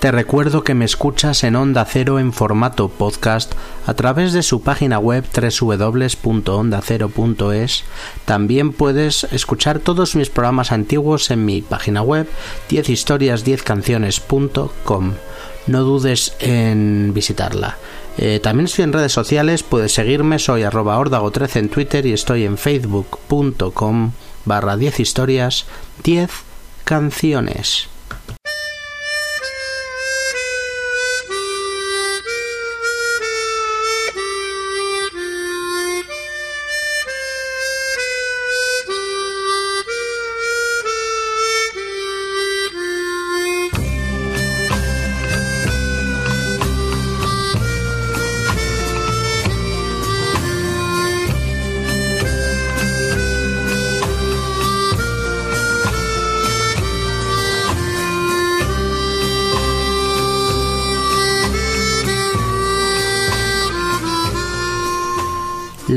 Te recuerdo que me escuchas en Onda Cero en formato podcast a través de su página web www.ondacero.es. También puedes escuchar todos mis programas antiguos en mi página web 10historias10canciones.com. No dudes en visitarla. Eh, también estoy en redes sociales, puedes seguirme, soy arroba 13 en Twitter y estoy en facebook.com barra 10 historias 10 canciones.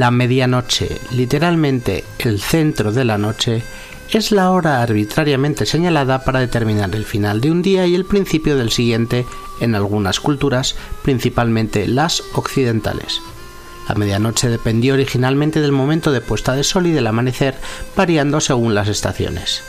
La medianoche, literalmente el centro de la noche, es la hora arbitrariamente señalada para determinar el final de un día y el principio del siguiente en algunas culturas, principalmente las occidentales. La medianoche dependió originalmente del momento de puesta de sol y del amanecer, variando según las estaciones.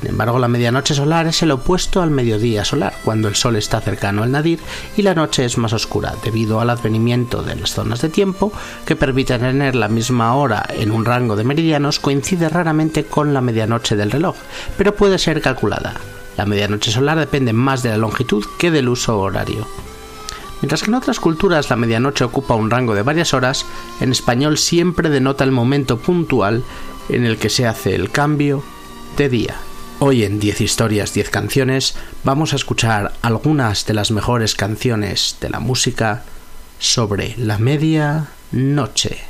Sin embargo, la medianoche solar es el opuesto al mediodía solar, cuando el sol está cercano al nadir y la noche es más oscura, debido al advenimiento de las zonas de tiempo que permiten tener la misma hora en un rango de meridianos, coincide raramente con la medianoche del reloj, pero puede ser calculada. La medianoche solar depende más de la longitud que del uso horario. Mientras que en otras culturas la medianoche ocupa un rango de varias horas, en español siempre denota el momento puntual en el que se hace el cambio de día. Hoy en 10 historias, 10 canciones vamos a escuchar algunas de las mejores canciones de la música sobre la media noche.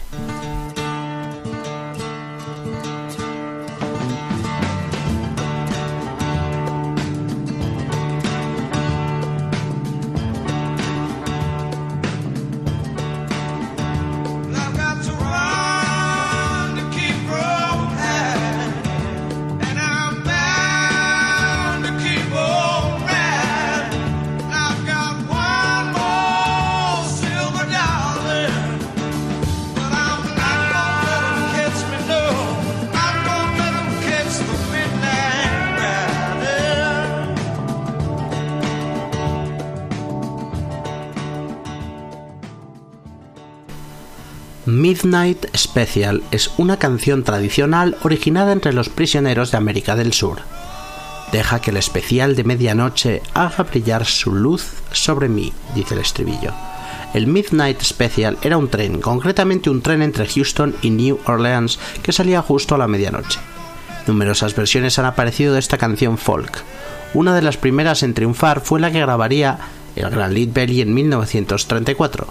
Midnight Special es una canción tradicional originada entre los prisioneros de América del Sur. Deja que el especial de medianoche haga brillar su luz sobre mí, dice el estribillo. El Midnight Special era un tren, concretamente un tren entre Houston y New Orleans que salía justo a la medianoche. Numerosas versiones han aparecido de esta canción folk. Una de las primeras en triunfar fue la que grabaría el gran Lead Belly en 1934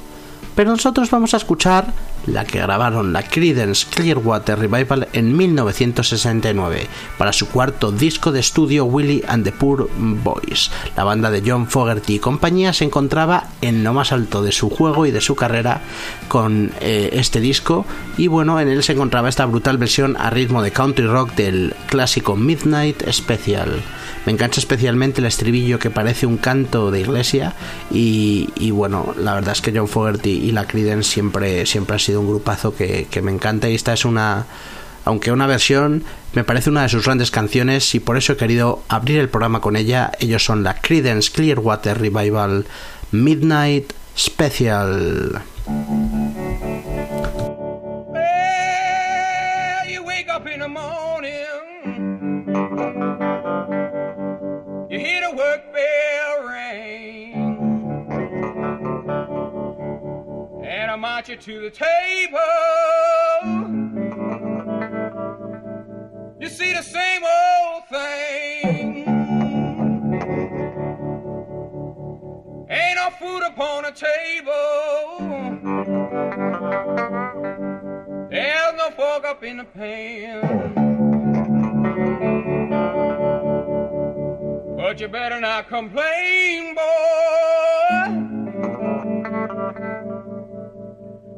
pero nosotros vamos a escuchar la que grabaron la Creedence Clearwater Revival en 1969 para su cuarto disco de estudio Willie and the Poor Boys. La banda de John Fogerty y compañía se encontraba en lo más alto de su juego y de su carrera con eh, este disco y bueno, en él se encontraba esta brutal versión a ritmo de country rock del clásico Midnight Special. Me engancha especialmente el estribillo que parece un canto de iglesia y, bueno, la verdad es que John Fogerty y la Creedence siempre, siempre ha sido un grupazo que, que me encanta y esta es una aunque una versión me parece una de sus grandes canciones y por eso he querido abrir el programa con ella. Ellos son la Creedence Clearwater Revival Midnight Special. invite you to the table. You see the same old thing. Ain't no food upon the table. There's no fork up in the pan. But you better not complain, boy.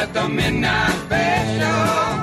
at the midnight special.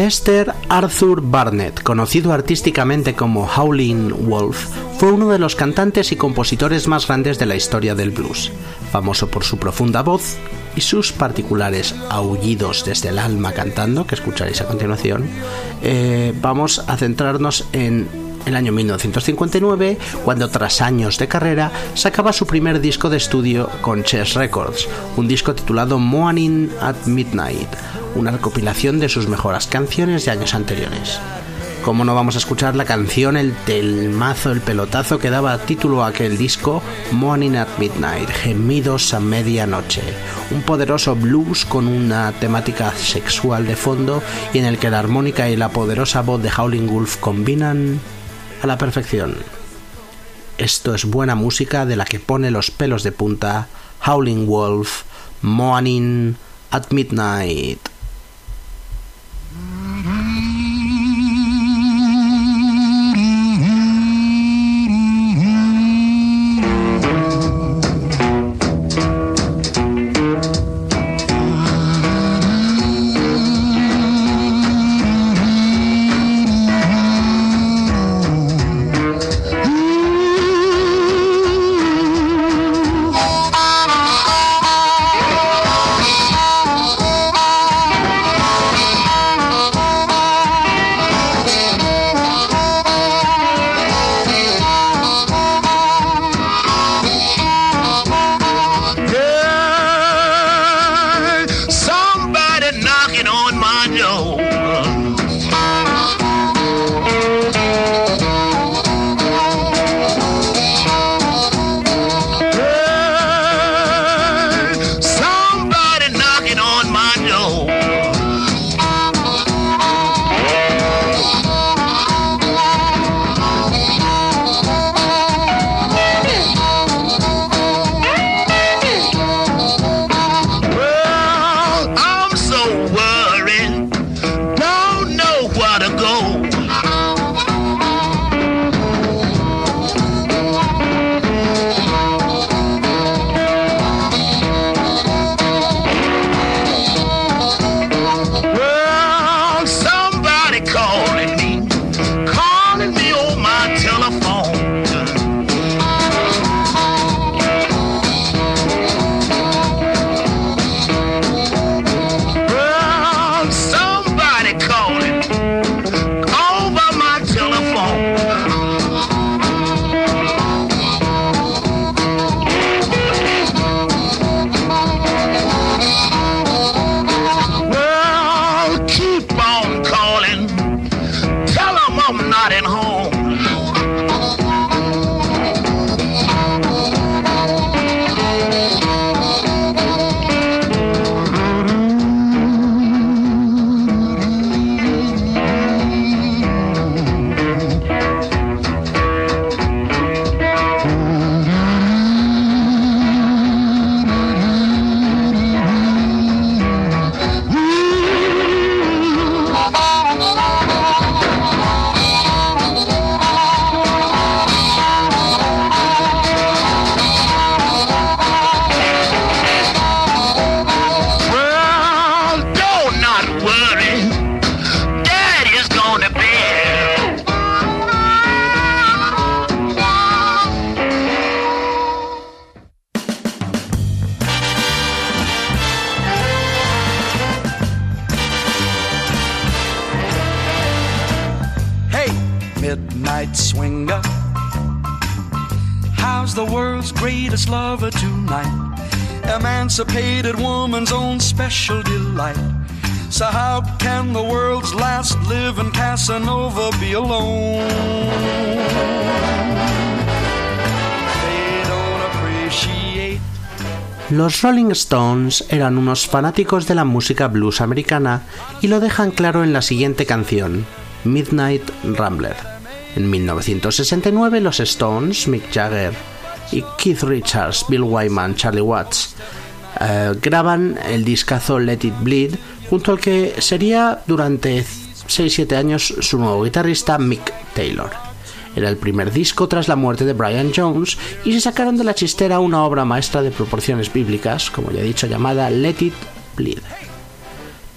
Chester Arthur Barnett, conocido artísticamente como Howlin' Wolf, fue uno de los cantantes y compositores más grandes de la historia del blues, famoso por su profunda voz y sus particulares aullidos desde el alma cantando, que escucharéis a continuación. Eh, vamos a centrarnos en el año 1959, cuando tras años de carrera sacaba su primer disco de estudio con Chess Records, un disco titulado Morning at Midnight una recopilación de sus mejoras canciones de años anteriores. ¿Cómo no vamos a escuchar la canción, el telmazo, el pelotazo que daba título a aquel disco Morning at Midnight, Gemidos a Medianoche? Un poderoso blues con una temática sexual de fondo y en el que la armónica y la poderosa voz de Howling Wolf combinan a la perfección. Esto es buena música de la que pone los pelos de punta Howling Wolf, Morning at Midnight. Los Rolling Stones eran unos fanáticos de la música blues americana y lo dejan claro en la siguiente canción, Midnight Rambler. En 1969 los Stones, Mick Jagger y Keith Richards, Bill Wyman, Charlie Watts eh, graban el discazo Let It Bleed junto al que sería durante 6-7 años su nuevo guitarrista Mick Taylor. Era el primer disco tras la muerte de Brian Jones y se sacaron de la chistera una obra maestra de proporciones bíblicas, como ya he dicho, llamada Let It Bleed.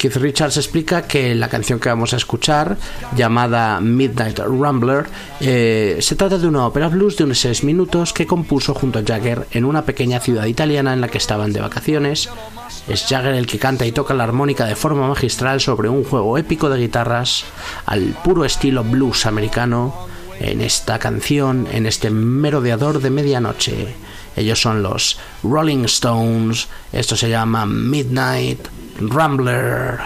Keith Richards explica que la canción que vamos a escuchar, llamada Midnight Rambler, eh, se trata de una ópera blues de unos 6 minutos que compuso junto a Jagger en una pequeña ciudad italiana en la que estaban de vacaciones. Es Jagger el que canta y toca la armónica de forma magistral sobre un juego épico de guitarras al puro estilo blues americano en esta canción, en este merodeador de medianoche. Ellos son los Rolling Stones, esto se llama Midnight Rambler.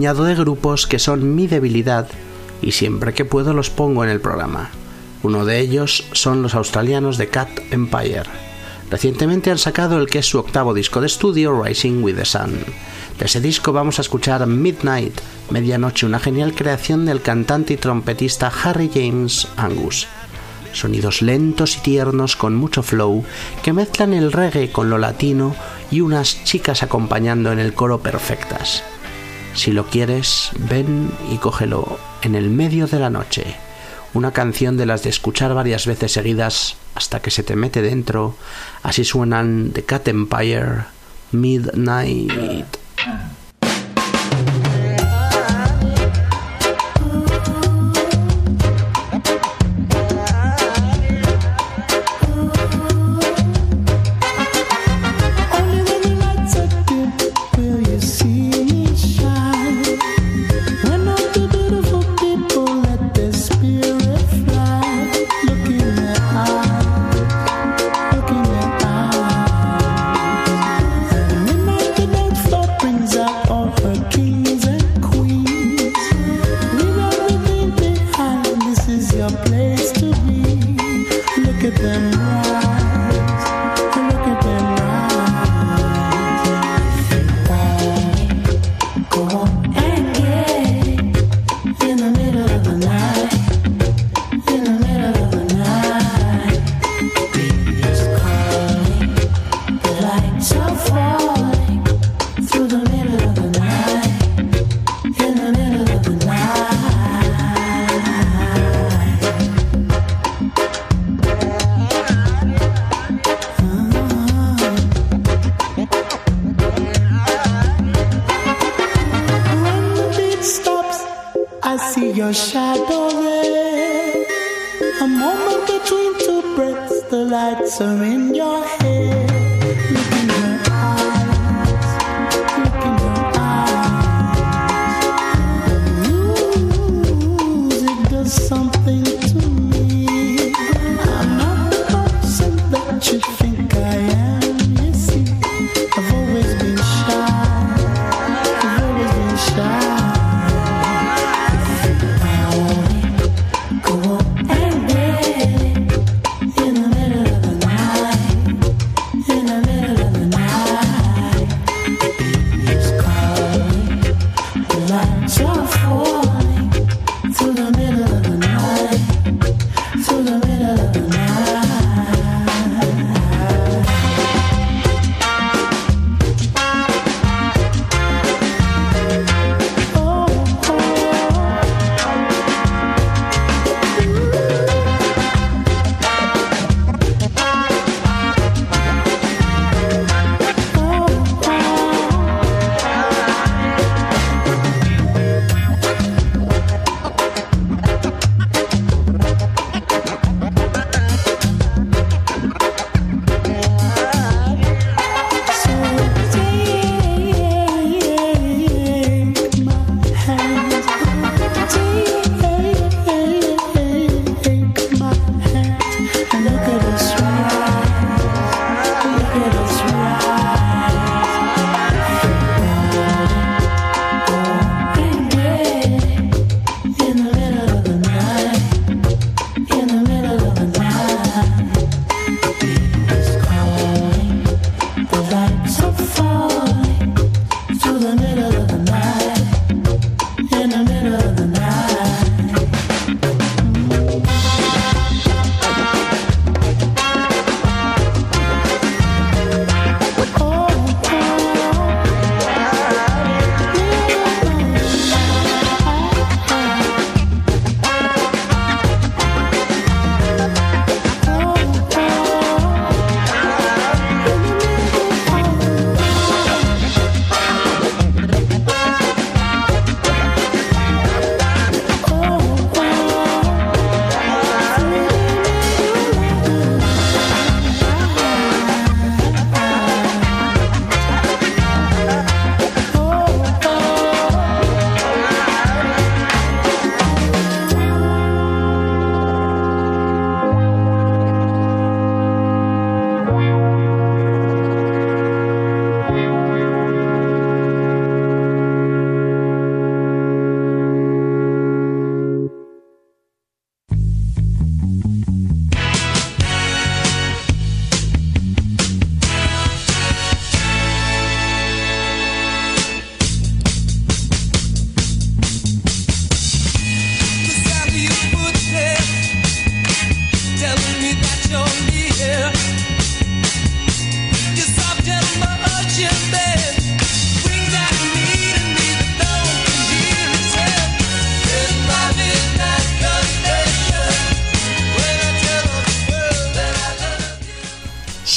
puñado de grupos que son mi debilidad y siempre que puedo los pongo en el programa. Uno de ellos son los australianos de Cat Empire. Recientemente han sacado el que es su octavo disco de estudio, Rising with the Sun. De ese disco vamos a escuchar Midnight, Medianoche, una genial creación del cantante y trompetista Harry James Angus. Sonidos lentos y tiernos con mucho flow que mezclan el reggae con lo latino y unas chicas acompañando en el coro perfectas. Si lo quieres, ven y cógelo en el medio de la noche. Una canción de las de escuchar varias veces seguidas hasta que se te mete dentro. Así suenan The Cat Empire, Midnight.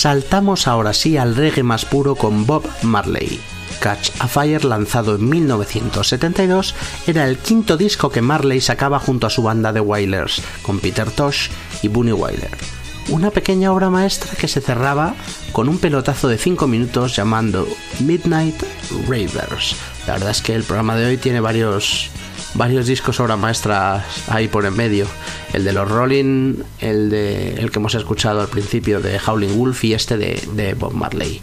Saltamos ahora sí al reggae más puro con Bob Marley. Catch a Fire, lanzado en 1972, era el quinto disco que Marley sacaba junto a su banda de Wailers, con Peter Tosh y Bunny Wailer. Una pequeña obra maestra que se cerraba con un pelotazo de 5 minutos llamando Midnight Ravers. La verdad es que el programa de hoy tiene varios, varios discos obra maestras ahí por en medio. El de los Rolling, el de el que hemos escuchado al principio de Howling Wolf y este de, de Bob Marley.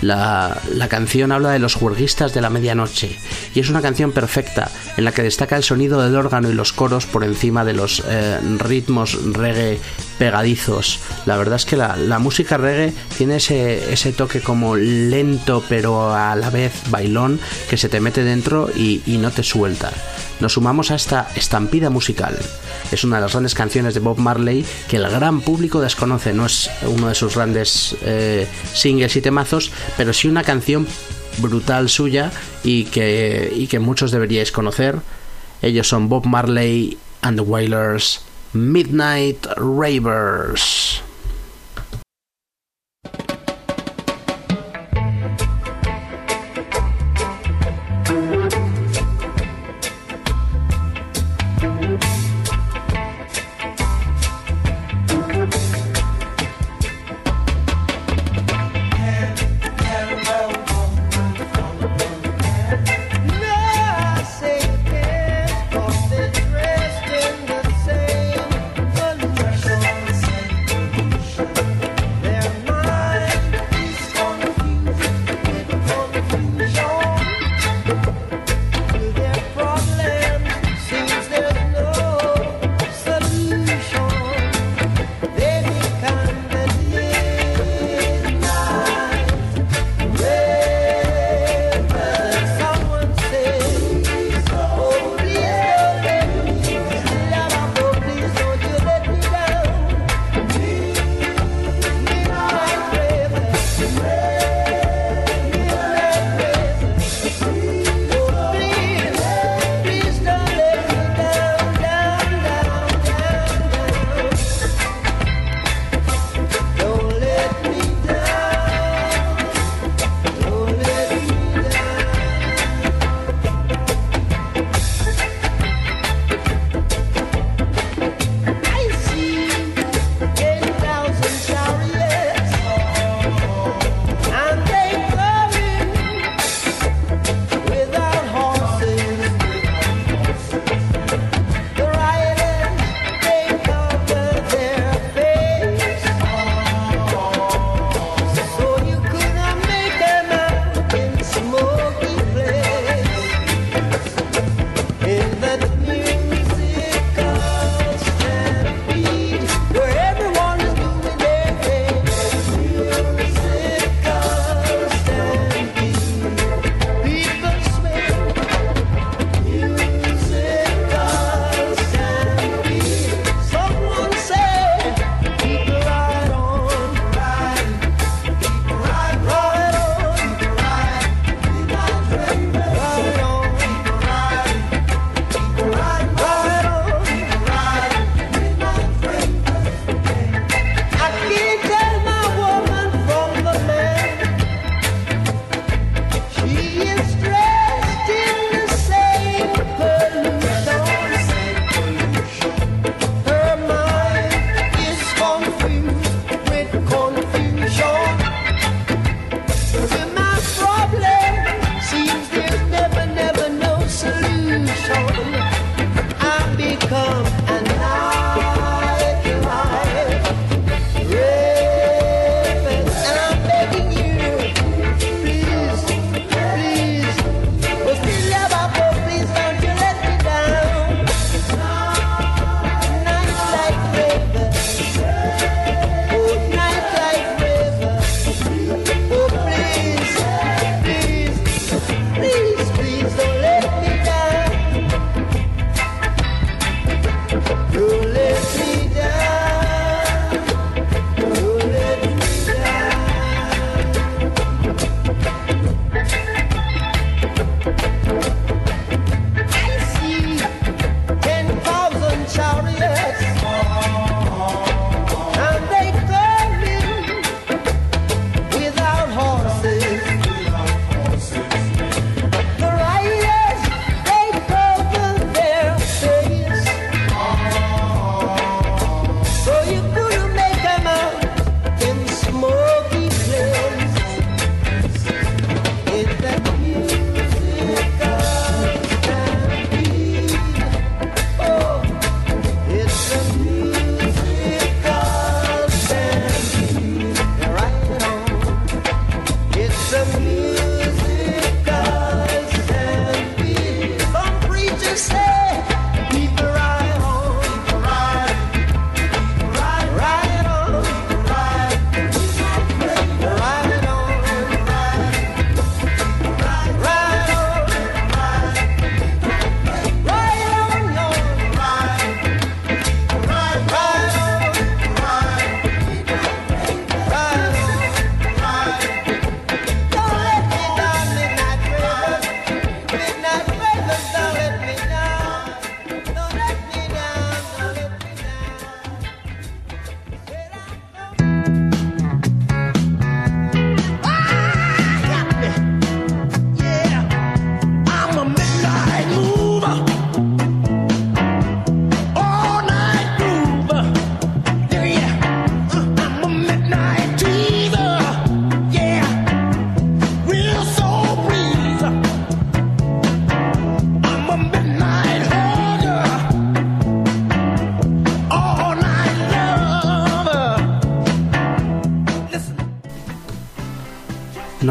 La, la canción habla de los juerguistas de la medianoche y es una canción perfecta en la que destaca el sonido del órgano y los coros por encima de los eh, ritmos reggae pegadizos. La verdad es que la, la música reggae tiene ese, ese toque como lento pero a la vez bailón que se te mete dentro y, y no te suelta. Nos sumamos a esta estampida musical. Es una de las grandes canciones de Bob Marley que el gran público desconoce. No es uno de sus grandes eh, singles y temazos, pero sí una canción brutal suya y que, y que muchos deberíais conocer. Ellos son Bob Marley and the Wailers, Midnight Ravers.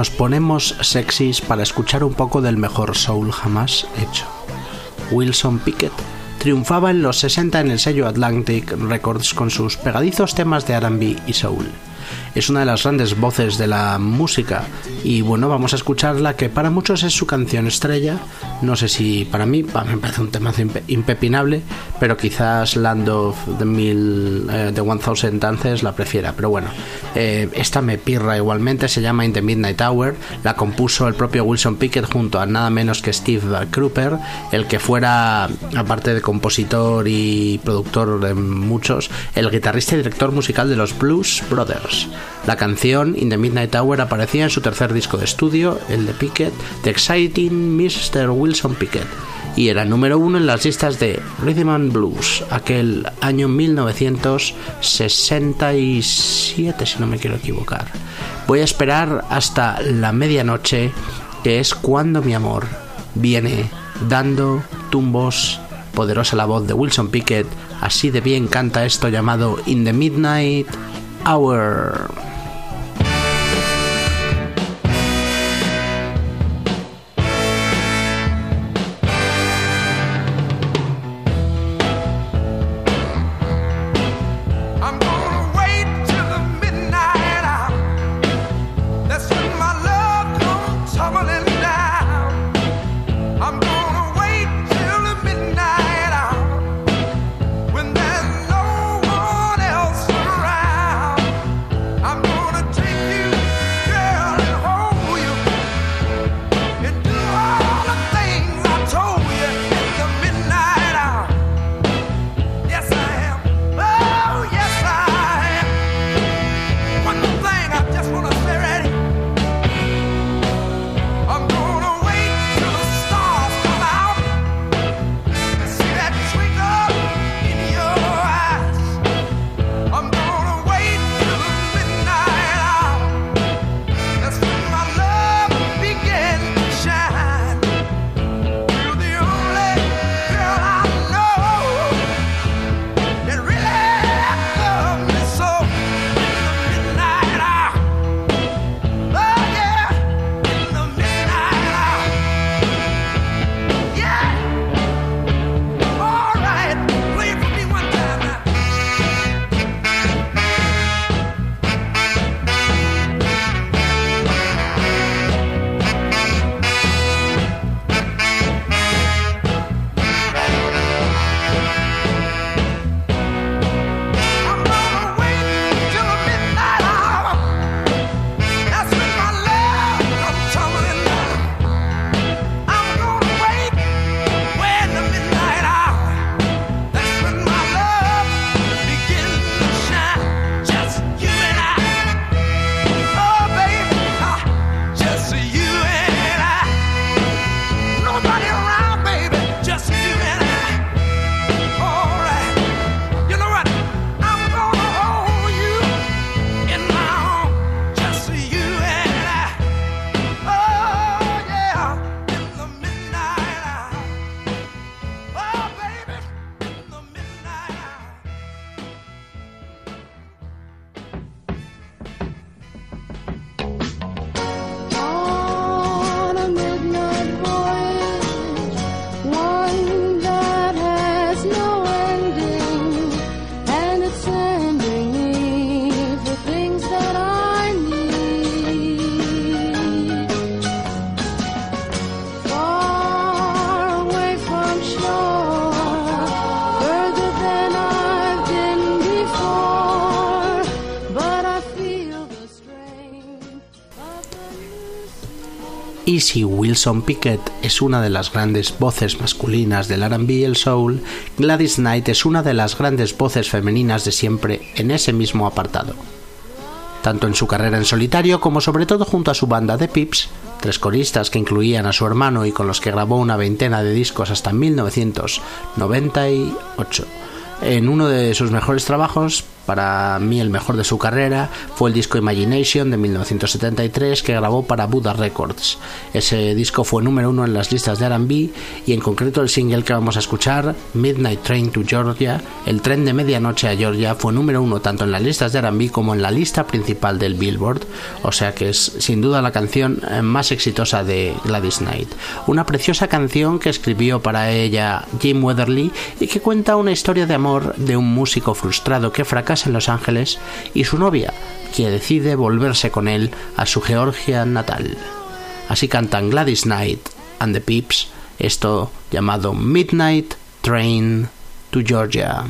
Nos ponemos sexys para escuchar un poco del mejor soul jamás hecho. Wilson Pickett triunfaba en los 60 en el sello Atlantic Records con sus pegadizos temas de RB y soul. Es una de las grandes voces de la música y bueno, vamos a escucharla que para muchos es su canción estrella. No sé si para mí, me parece un tema impe- impepinable, pero quizás Land of the Mil, eh, The One Thousand Dances la prefiera. Pero bueno, eh, esta me pirra igualmente, se llama In the Midnight Hour, la compuso el propio Wilson Pickett junto a nada menos que Steve Kruper, el que fuera, aparte de compositor y productor de muchos, el guitarrista y director musical de los Blues Brothers. La canción In the Midnight Hour aparecía en su tercer disco de estudio, el de Pickett, The Exciting Mr. Wilson Pickett, y era número uno en las listas de Rhythm and Blues, aquel año 1967, si no me quiero equivocar. Voy a esperar hasta la medianoche, que es cuando mi amor viene dando tumbos. Poderosa la voz de Wilson Pickett, así de bien canta esto llamado In the Midnight Hour. Y si Wilson Pickett es una de las grandes voces masculinas del RB y el soul, Gladys Knight es una de las grandes voces femeninas de siempre en ese mismo apartado. Tanto en su carrera en solitario como sobre todo junto a su banda de Pips, tres coristas que incluían a su hermano y con los que grabó una veintena de discos hasta 1998. En uno de sus mejores trabajos, para mí el mejor de su carrera fue el disco Imagination de 1973 que grabó para Buddha Records. Ese disco fue número uno en las listas de RB y en concreto el single que vamos a escuchar, Midnight Train to Georgia, el tren de medianoche a Georgia, fue número uno tanto en las listas de RB como en la lista principal del Billboard, o sea que es sin duda la canción eh, más exitosa de Gladys Knight. Una preciosa canción que escribió para ella Jim Weatherly y que cuenta una historia de amor de un músico frustrado que fracasa en Los Ángeles y su novia, que decide volverse con él a su Georgia natal. Así cantan Gladys Knight and the Pips, esto llamado Midnight Train to Georgia.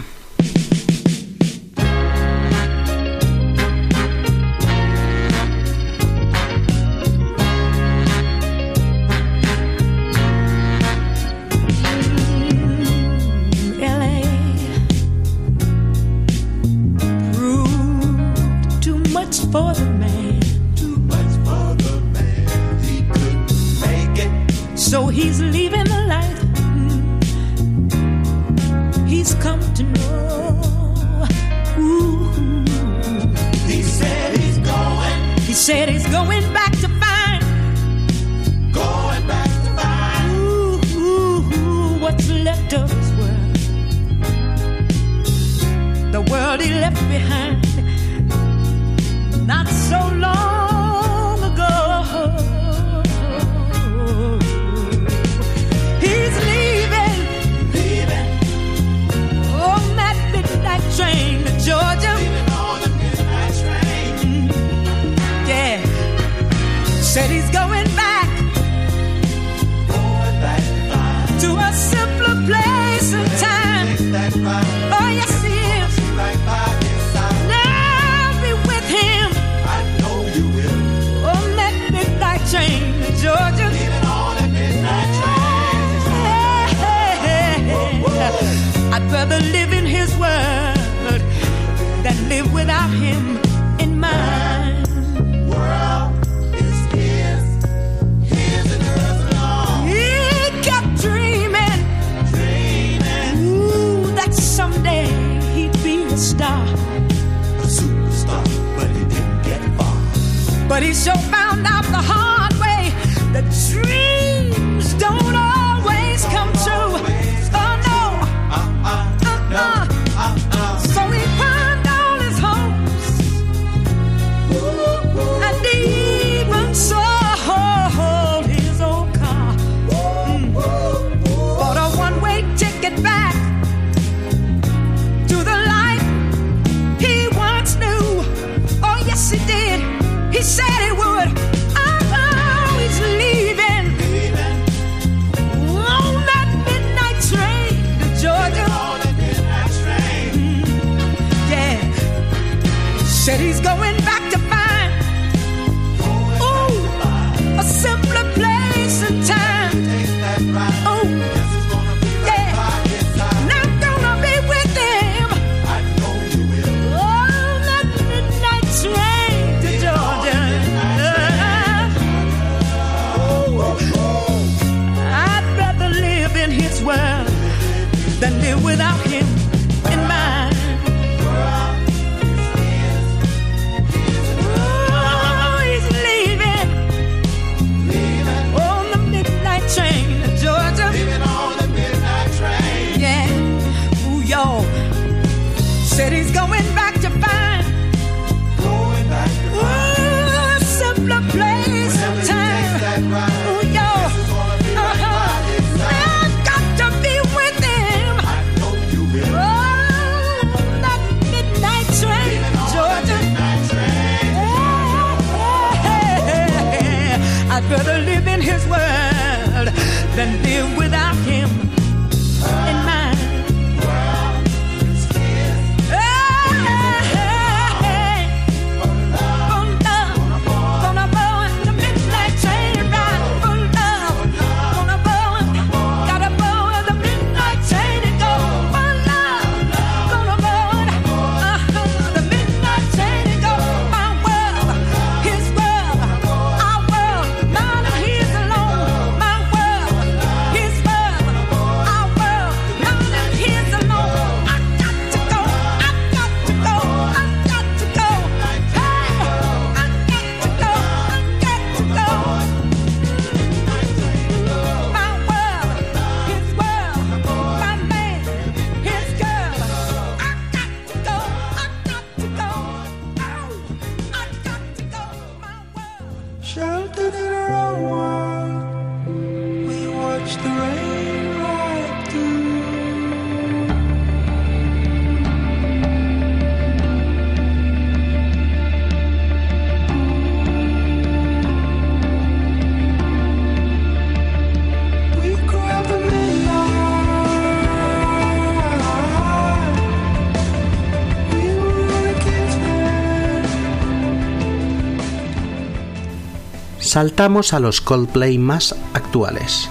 Saltamos a los Coldplay más actuales.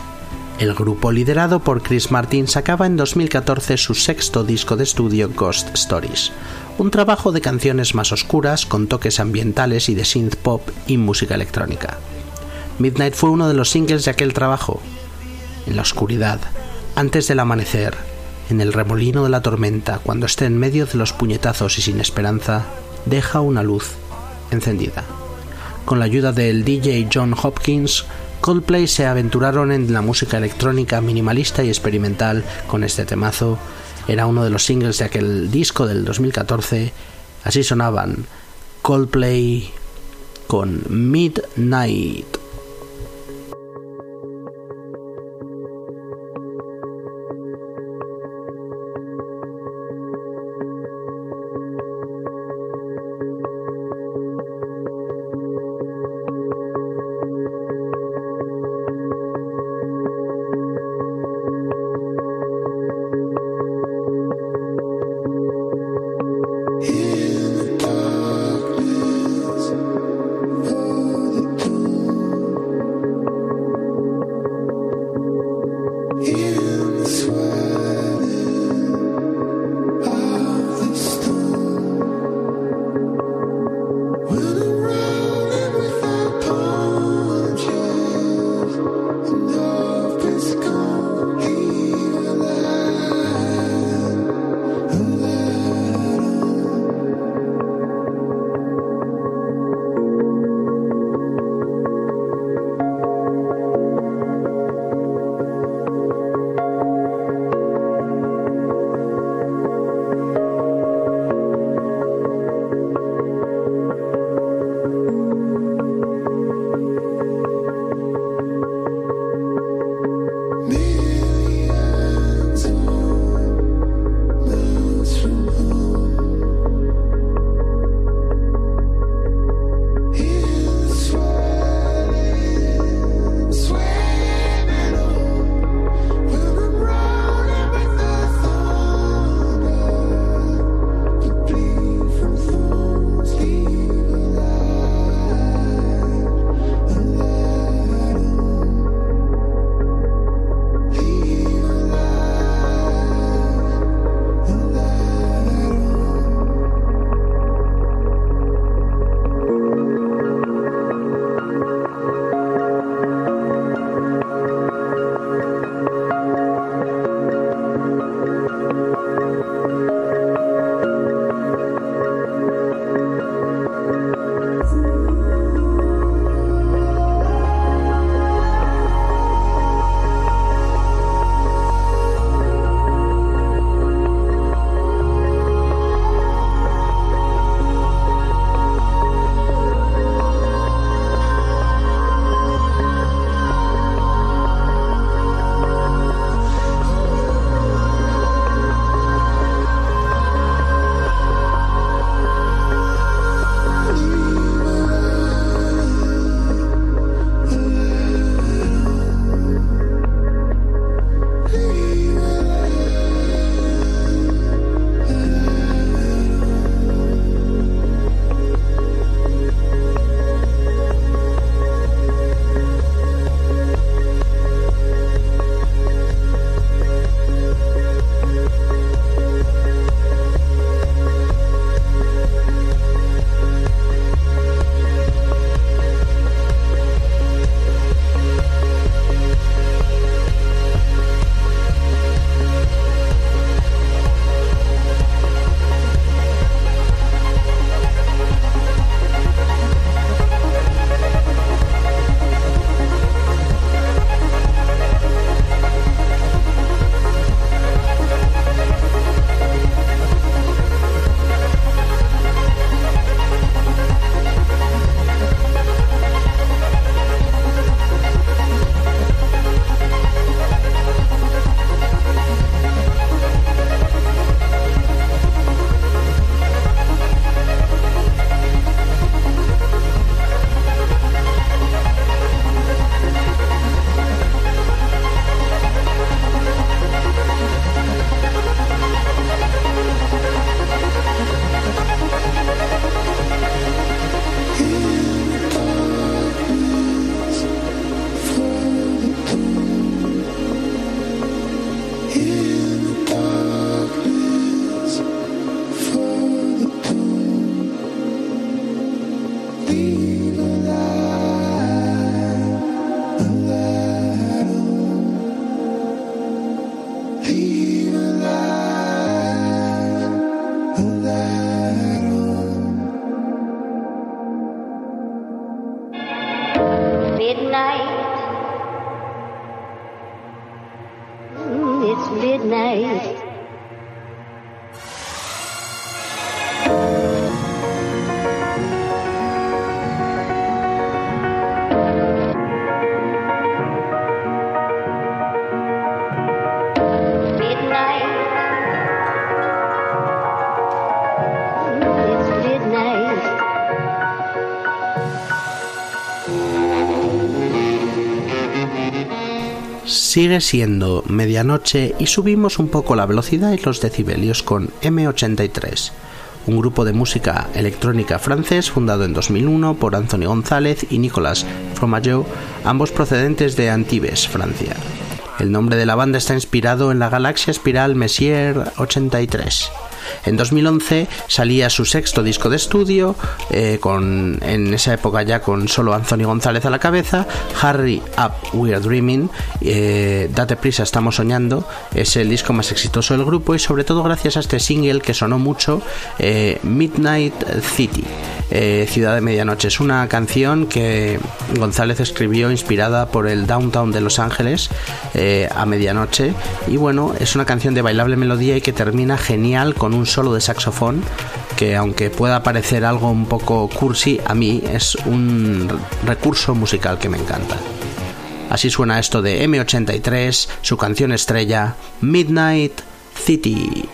El grupo liderado por Chris Martin sacaba en 2014 su sexto disco de estudio Ghost Stories, un trabajo de canciones más oscuras con toques ambientales y de synth pop y música electrónica. Midnight fue uno de los singles de aquel trabajo. En la oscuridad, antes del amanecer, en el remolino de la tormenta, cuando esté en medio de los puñetazos y sin esperanza, deja una luz encendida. Con la ayuda del DJ John Hopkins, Coldplay se aventuraron en la música electrónica minimalista y experimental con este temazo. Era uno de los singles de aquel disco del 2014. Así sonaban Coldplay con Midnight. Sigue siendo medianoche y subimos un poco la velocidad y los decibelios con M83, un grupo de música electrónica francés fundado en 2001 por Anthony González y Nicolas Fromageau, ambos procedentes de Antibes, Francia. El nombre de la banda está inspirado en la galaxia espiral Messier 83. En 2011 salía su sexto disco de estudio, eh, con, en esa época ya con solo Anthony González a la cabeza, Harry Up We're Dreaming, eh, Date prisa, estamos soñando, es el disco más exitoso del grupo y sobre todo gracias a este single que sonó mucho, eh, Midnight City, eh, Ciudad de Medianoche. Es una canción que González escribió inspirada por el downtown de Los Ángeles eh, a medianoche y bueno, es una canción de bailable melodía y que termina genial con un solo de saxofón que aunque pueda parecer algo un poco cursi, a mí es un recurso musical que me encanta. Así suena esto de M83, su canción estrella, Midnight City.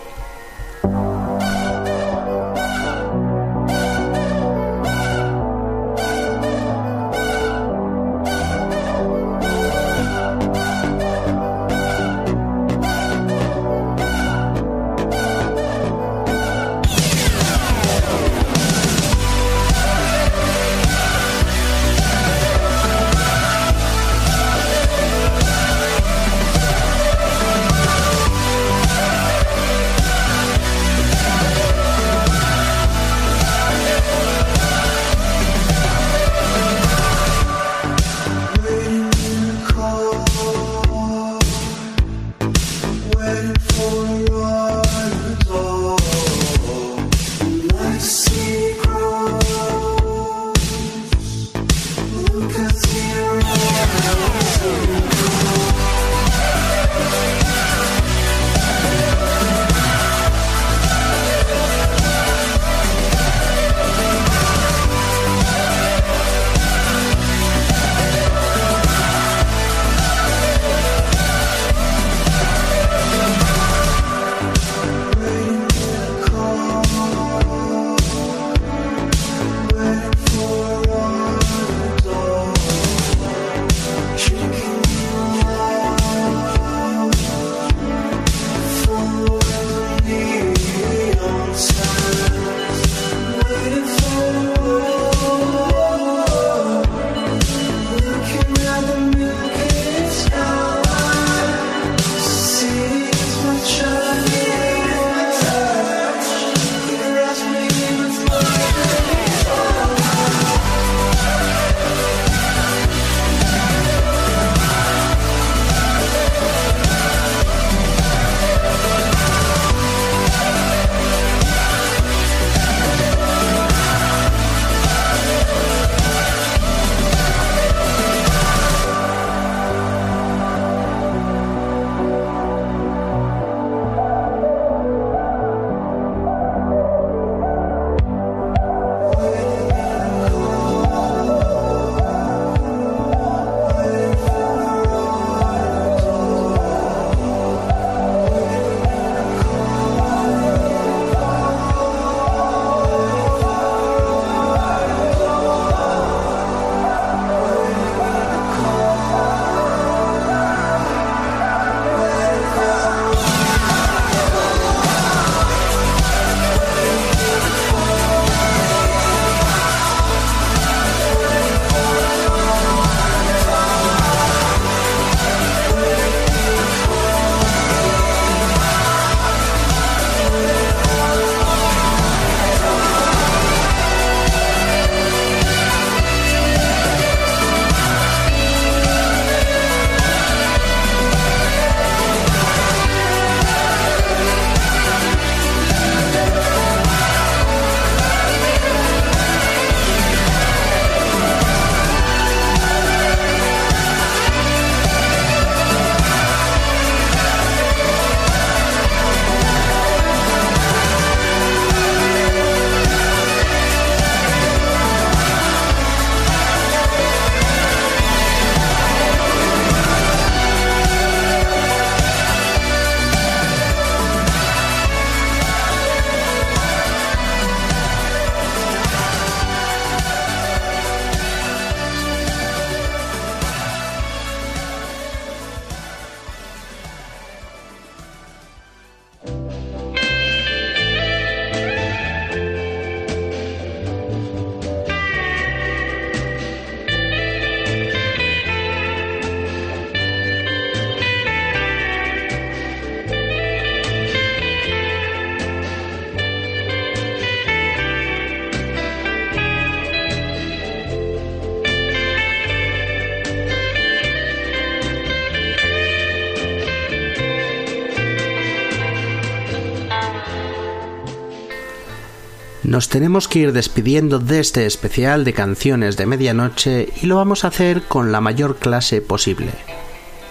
Nos tenemos que ir despidiendo de este especial de canciones de medianoche y lo vamos a hacer con la mayor clase posible.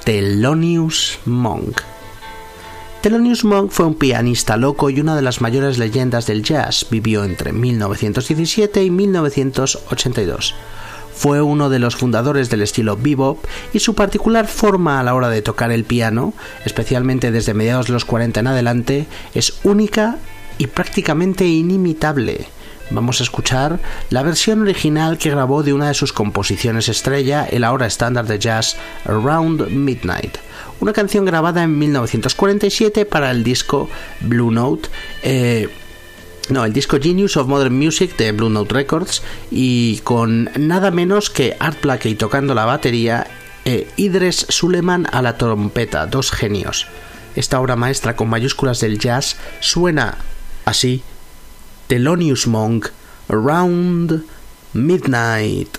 Thelonious Monk. Thelonious Monk fue un pianista loco y una de las mayores leyendas del jazz. Vivió entre 1917 y 1982. Fue uno de los fundadores del estilo bebop y su particular forma a la hora de tocar el piano, especialmente desde mediados de los 40 en adelante, es única y prácticamente inimitable. Vamos a escuchar la versión original que grabó de una de sus composiciones estrella, el ahora estándar de jazz Around Midnight, una canción grabada en 1947 para el disco Blue Note. eh, no, el disco Genius of Modern Music de Blue Note Records y con nada menos que Art Blakey tocando la batería e Idris Suleiman a la trompeta, dos genios. Esta obra maestra con mayúsculas del jazz suena así: Thelonious Monk, Around Midnight.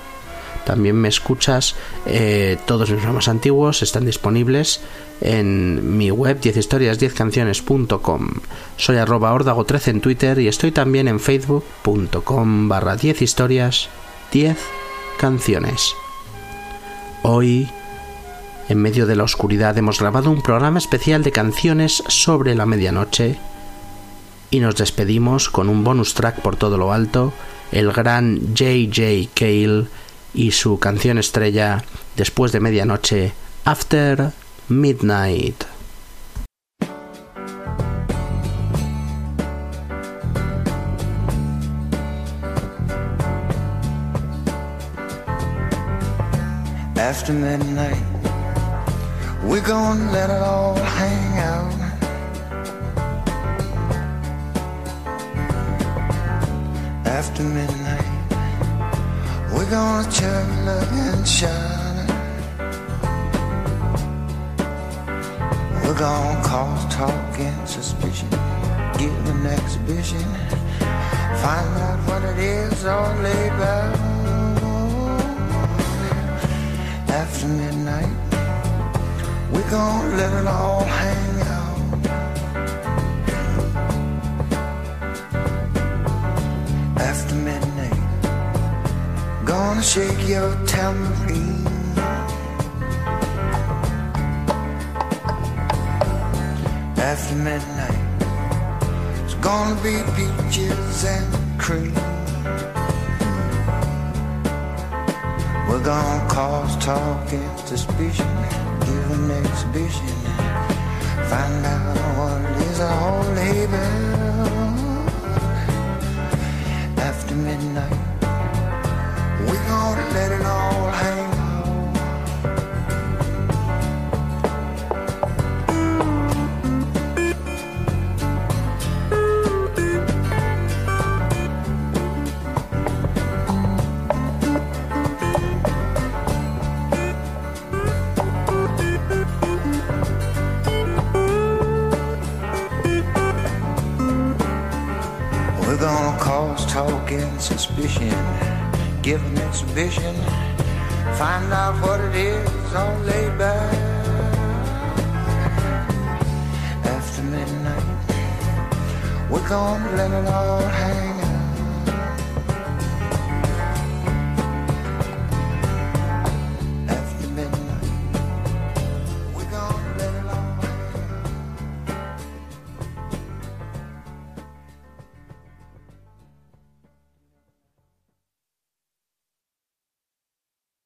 También me escuchas, eh, todos mis programas antiguos están disponibles en mi web 10historias10canciones.com. Soy arroba ordago13 en Twitter y estoy también en facebook.com barra 10 historias 10 canciones. Hoy, en medio de la oscuridad, hemos grabado un programa especial de canciones sobre la medianoche y nos despedimos con un bonus track por todo lo alto, el gran J.J. Cale y su canción estrella después de medianoche, After Midnight. After midnight, we're gonna let it all hang out. After midnight, gonna chug and shine. We're gonna cause talk and suspicion, give an exhibition, find out what it is all about. After midnight, we're gonna let it all hang shake your tambourine. After midnight, it's gonna be peaches and cream. We're gonna cause talk and suspicion, give an exhibition, find out what is is all about. After midnight, we're let it all hang exhibition, find out what it is all laid back. After midnight, we're gonna let it all hang